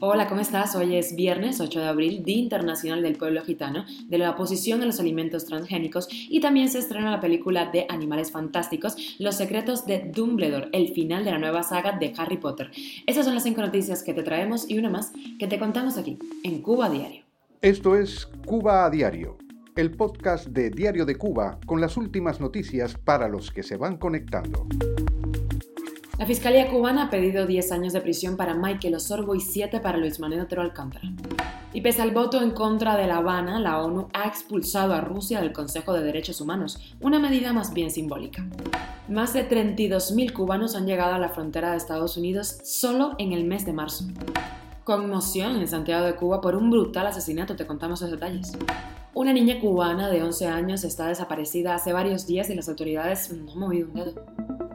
Hola, ¿cómo estás? Hoy es viernes 8 de abril, Día Internacional del Pueblo Gitano, de la oposición a los alimentos transgénicos y también se estrena la película de Animales Fantásticos, Los secretos de Dumbledore, el final de la nueva saga de Harry Potter. Esas son las cinco noticias que te traemos y una más que te contamos aquí, en Cuba Diario. Esto es Cuba a Diario, el podcast de Diario de Cuba con las últimas noticias para los que se van conectando. La Fiscalía cubana ha pedido 10 años de prisión para Michael Osorbo y 7 para Luis Manuel Otero Alcántara. Y pese al voto en contra de La Habana, la ONU ha expulsado a Rusia del Consejo de Derechos Humanos, una medida más bien simbólica. Más de 32.000 cubanos han llegado a la frontera de Estados Unidos solo en el mes de marzo. Conmoción en Santiago de Cuba por un brutal asesinato, te contamos los detalles. Una niña cubana de 11 años está desaparecida hace varios días y las autoridades no han movido un dedo.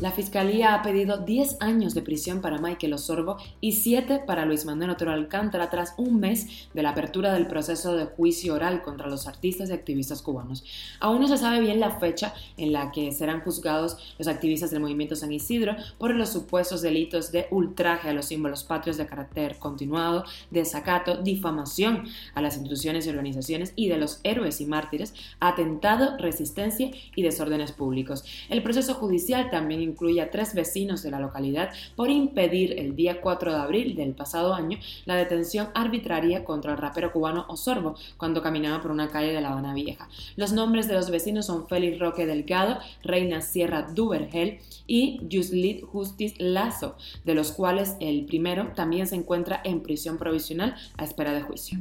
La Fiscalía ha pedido 10 años de prisión para Michael Osorbo y 7 para Luis Manuel Otero Alcántara tras un mes de la apertura del proceso de juicio oral contra los artistas y activistas cubanos. Aún no se sabe bien la fecha en la que serán juzgados los activistas del movimiento San Isidro por los supuestos delitos de ultraje a los símbolos patrios de carácter continuado, desacato, difamación a las instituciones y organizaciones y de los héroes y mártires, atentado, resistencia y desórdenes públicos. El proceso judicial también incluye a tres vecinos de la localidad por impedir el día 4 de abril del pasado año la detención arbitraria contra el rapero cubano Osorbo cuando caminaba por una calle de La Habana Vieja. Los nombres de los vecinos son Félix Roque Delgado, Reina Sierra Duvergel y Yuslit Justice Lazo, de los cuales el primero también se encuentra en prisión provisional a espera de juicio.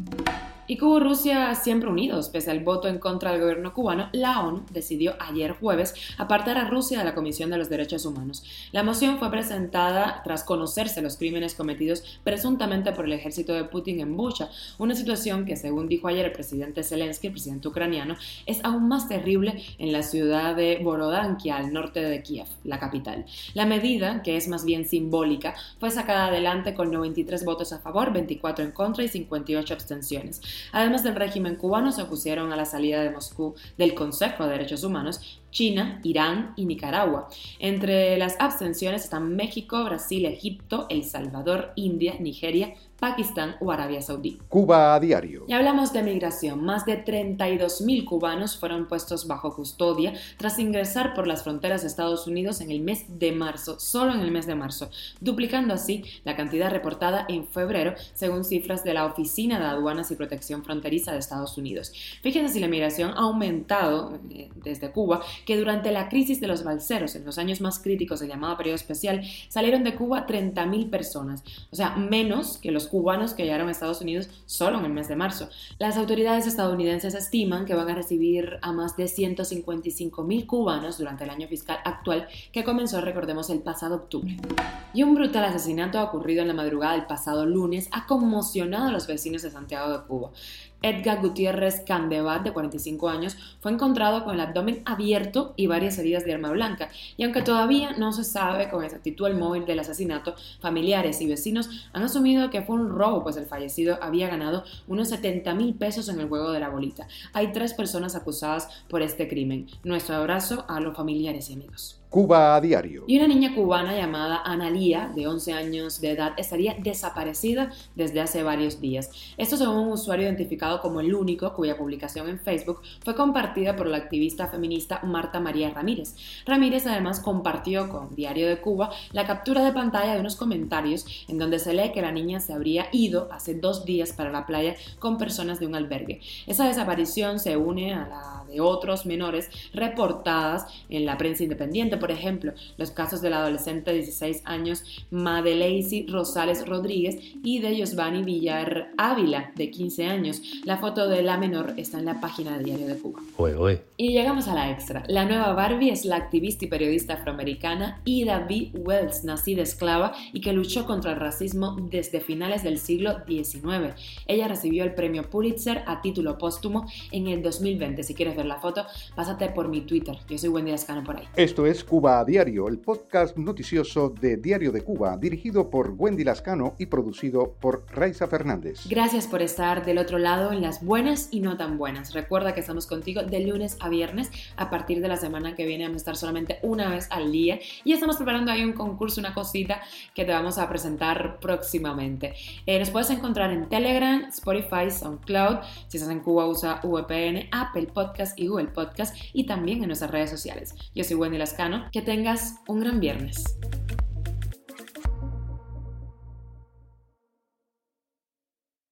Y Cuba Rusia siempre unidos, pese al voto en contra del gobierno cubano, la ONU decidió ayer jueves apartar a Rusia de la Comisión de los Derechos Humanos. La moción fue presentada tras conocerse los crímenes cometidos presuntamente por el ejército de Putin en Bucha, una situación que, según dijo ayer el presidente Zelensky, el presidente ucraniano, es aún más terrible en la ciudad de Borodankia, al norte de Kiev, la capital. La medida, que es más bien simbólica, fue sacada adelante con 93 votos a favor, 24 en contra y 58 abstenciones. Además del régimen cubano, se opusieron a la salida de Moscú del Consejo de Derechos Humanos China, Irán y Nicaragua. Entre las abstenciones están México, Brasil, Egipto, El Salvador, India, Nigeria, Pakistán o Arabia Saudí. Cuba a diario. Y hablamos de migración. Más de 32.000 cubanos fueron puestos bajo custodia tras ingresar por las fronteras de Estados Unidos en el mes de marzo, solo en el mes de marzo, duplicando así la cantidad reportada en febrero, según cifras de la Oficina de Aduanas y Protección Fronteriza de Estados Unidos. Fíjense si la migración ha aumentado eh, desde Cuba, que durante la crisis de los balseros, en los años más críticos del llamado periodo especial, salieron de Cuba 30.000 personas, o sea, menos que los cubanos que llegaron a Estados Unidos solo en el mes de marzo. Las autoridades estadounidenses estiman que van a recibir a más de 155 mil cubanos durante el año fiscal actual que comenzó, recordemos, el pasado octubre. Y un brutal asesinato ocurrido en la madrugada del pasado lunes ha conmocionado a los vecinos de Santiago de Cuba. Edgar Gutiérrez Candebat, de 45 años, fue encontrado con el abdomen abierto y varias heridas de arma blanca. Y aunque todavía no se sabe con exactitud el móvil del asesinato, familiares y vecinos han asumido que fue un robo, pues el fallecido había ganado unos 70 mil pesos en el juego de la bolita. Hay tres personas acusadas por este crimen. Nuestro abrazo a los familiares y amigos. Cuba a diario. Y una niña cubana llamada Analía, de 11 años de edad, estaría desaparecida desde hace varios días. Esto según un usuario identificado como el único, cuya publicación en Facebook fue compartida por la activista feminista Marta María Ramírez. Ramírez además compartió con Diario de Cuba la captura de pantalla de unos comentarios en donde se lee que la niña se habría ido hace dos días para la playa con personas de un albergue. Esa desaparición se une a la de otros menores reportadas en la prensa independiente por ejemplo, los casos de la adolescente de 16 años Madeleisi Rosales Rodríguez y de Yosvani Villar Ávila, de 15 años. La foto de la menor está en la página de Diario de Cuba. Y llegamos a la extra. La nueva Barbie es la activista y periodista afroamericana Ida B. Wells, nacida esclava y que luchó contra el racismo desde finales del siglo XIX. Ella recibió el premio Pulitzer a título póstumo en el 2020. Si quieres ver la foto, pásate por mi Twitter. Yo soy Wendy Lascano por ahí. Esto es Cuba a Diario, el podcast noticioso de Diario de Cuba, dirigido por Wendy Lascano y producido por Raiza Fernández. Gracias por estar del otro lado en las buenas y no tan buenas. Recuerda que estamos contigo de lunes a viernes. A partir de la semana que viene vamos a estar solamente una vez al día y estamos preparando ahí un concurso, una cosita que te vamos a presentar próximamente. Eh, nos puedes encontrar en Telegram, Spotify, SoundCloud. Si estás en Cuba usa VPN, Apple Y Google Podcast y también en nuestras redes sociales. Yo soy Wendy Lascano. Que tengas un gran viernes.